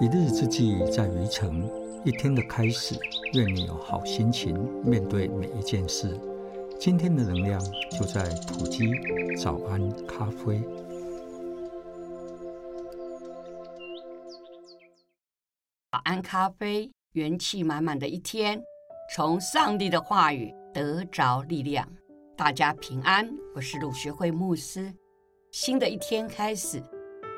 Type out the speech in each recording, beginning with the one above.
一日之计在于晨，一天的开始，愿你有好心情面对每一件事。今天的能量就在埔基早安咖啡。早安咖啡，元气满满的一天，从上帝的话语得着力量。大家平安，我是鲁学会牧师。新的一天开始。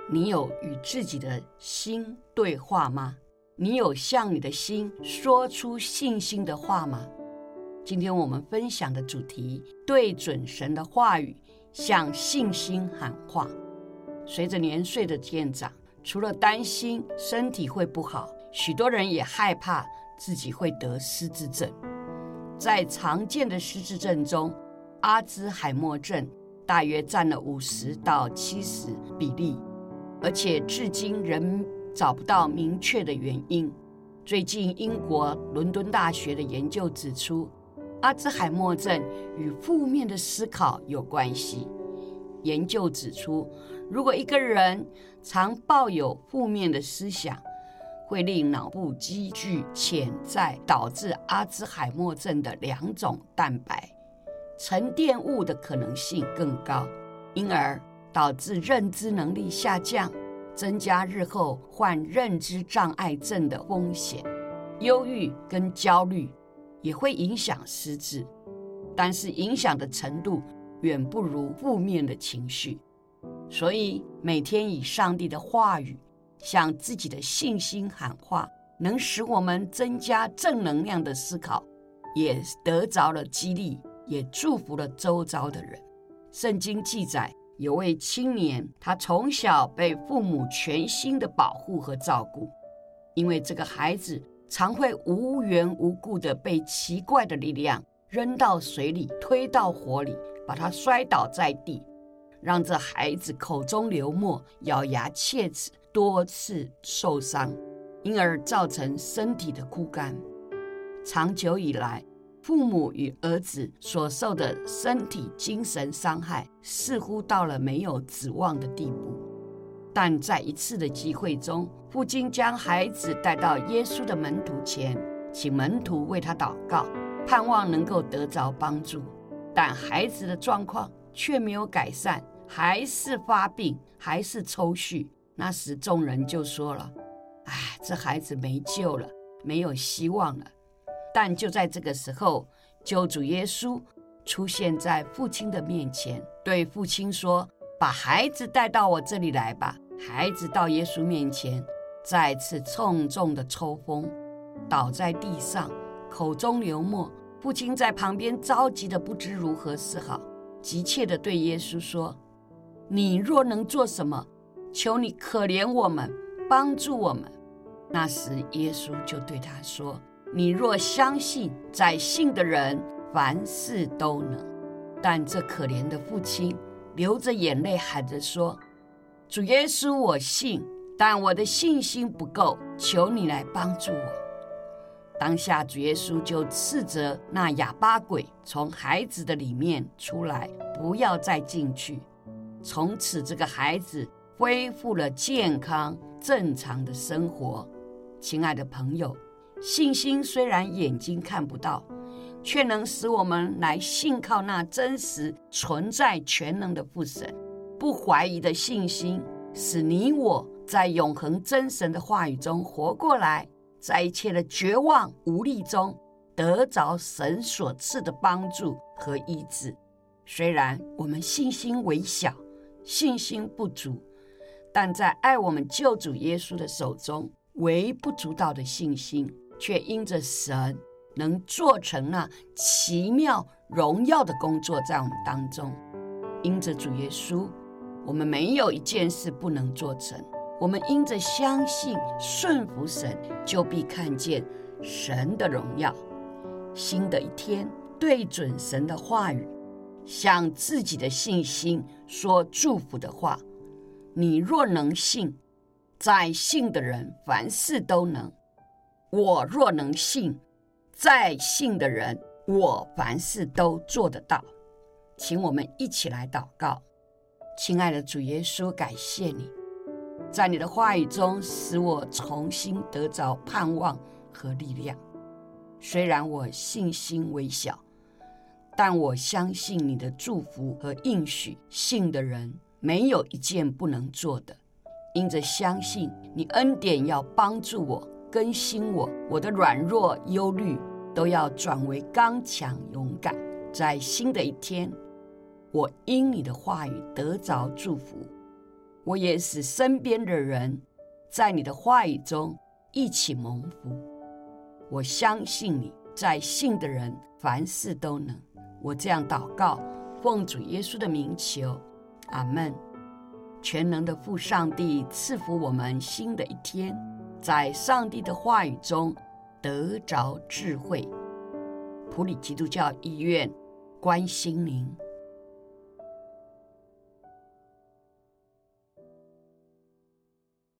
你有与自己的心对话吗？你有向你的心说出信心的话吗？今天我们分享的主题：对准神的话语，向信心喊话。随着年岁的渐长，除了担心身体会不好，许多人也害怕自己会得失智症。在常见的失智症中，阿兹海默症大约占了五十到七十比例。而且至今仍找不到明确的原因。最近，英国伦敦大学的研究指出，阿兹海默症与负面的思考有关系。研究指出，如果一个人常抱有负面的思想，会令脑部积聚潜在导致阿兹海默症的两种蛋白沉淀物的可能性更高，因而，导致认知能力下降，增加日后患认知障碍症的风险。忧郁跟焦虑也会影响失智，但是影响的程度远不如负面的情绪。所以每天以上帝的话语向自己的信心喊话，能使我们增加正能量的思考，也得着了激励，也祝福了周遭的人。圣经记载。有位青年，他从小被父母全心的保护和照顾，因为这个孩子常会无缘无故的被奇怪的力量扔到水里、推到火里，把他摔倒在地，让这孩子口中流沫、咬牙切齿，多次受伤，因而造成身体的枯干。长久以来，父母与儿子所受的身体、精神伤害，似乎到了没有指望的地步。但在一次的机会中，父亲将孩子带到耶稣的门徒前，请门徒为他祷告，盼望能够得着帮助。但孩子的状况却没有改善，还是发病，还是抽搐。那时众人就说了：“哎，这孩子没救了，没有希望了。”但就在这个时候，救主耶稣出现在父亲的面前，对父亲说：“把孩子带到我这里来吧。”孩子到耶稣面前，再次重重的抽风，倒在地上，口中流沫。父亲在旁边着急的不知如何是好，急切的对耶稣说：“你若能做什么，求你可怜我们，帮助我们。”那时耶稣就对他说。你若相信，在信的人凡事都能。但这可怜的父亲流着眼泪喊着说：“主耶稣，我信，但我的信心不够，求你来帮助我。”当下主耶稣就斥责那哑巴鬼从孩子的里面出来，不要再进去。从此，这个孩子恢复了健康正常的生活。亲爱的朋友。信心虽然眼睛看不到，却能使我们来信靠那真实存在全能的父神。不怀疑的信心，使你我在永恒真神的话语中活过来，在一切的绝望无力中得着神所赐的帮助和医治。虽然我们信心微小，信心不足，但在爱我们救主耶稣的手中，微不足道的信心。却因着神能做成那奇妙荣耀的工作在我们当中，因着主耶稣，我们没有一件事不能做成。我们因着相信顺服神，就必看见神的荣耀。新的一天，对准神的话语，向自己的信心说祝福的话。你若能信，在信的人凡事都能。我若能信，在信的人，我凡事都做得到。请我们一起来祷告，亲爱的主耶稣，感谢你，在你的话语中使我重新得着盼望和力量。虽然我信心微小，但我相信你的祝福和应许。信的人没有一件不能做的。因着相信，你恩典要帮助我，更新我，我的软弱、忧虑都要转为刚强、勇敢。在新的一天，我因你的话语得着祝福，我也使身边的人在你的话语中一起蒙福。我相信你，在信的人凡事都能。我这样祷告，奉主耶稣的名求，阿门。全能的父上帝赐福我们新的一天，在上帝的话语中得着智慧。普里基督教医院关心您。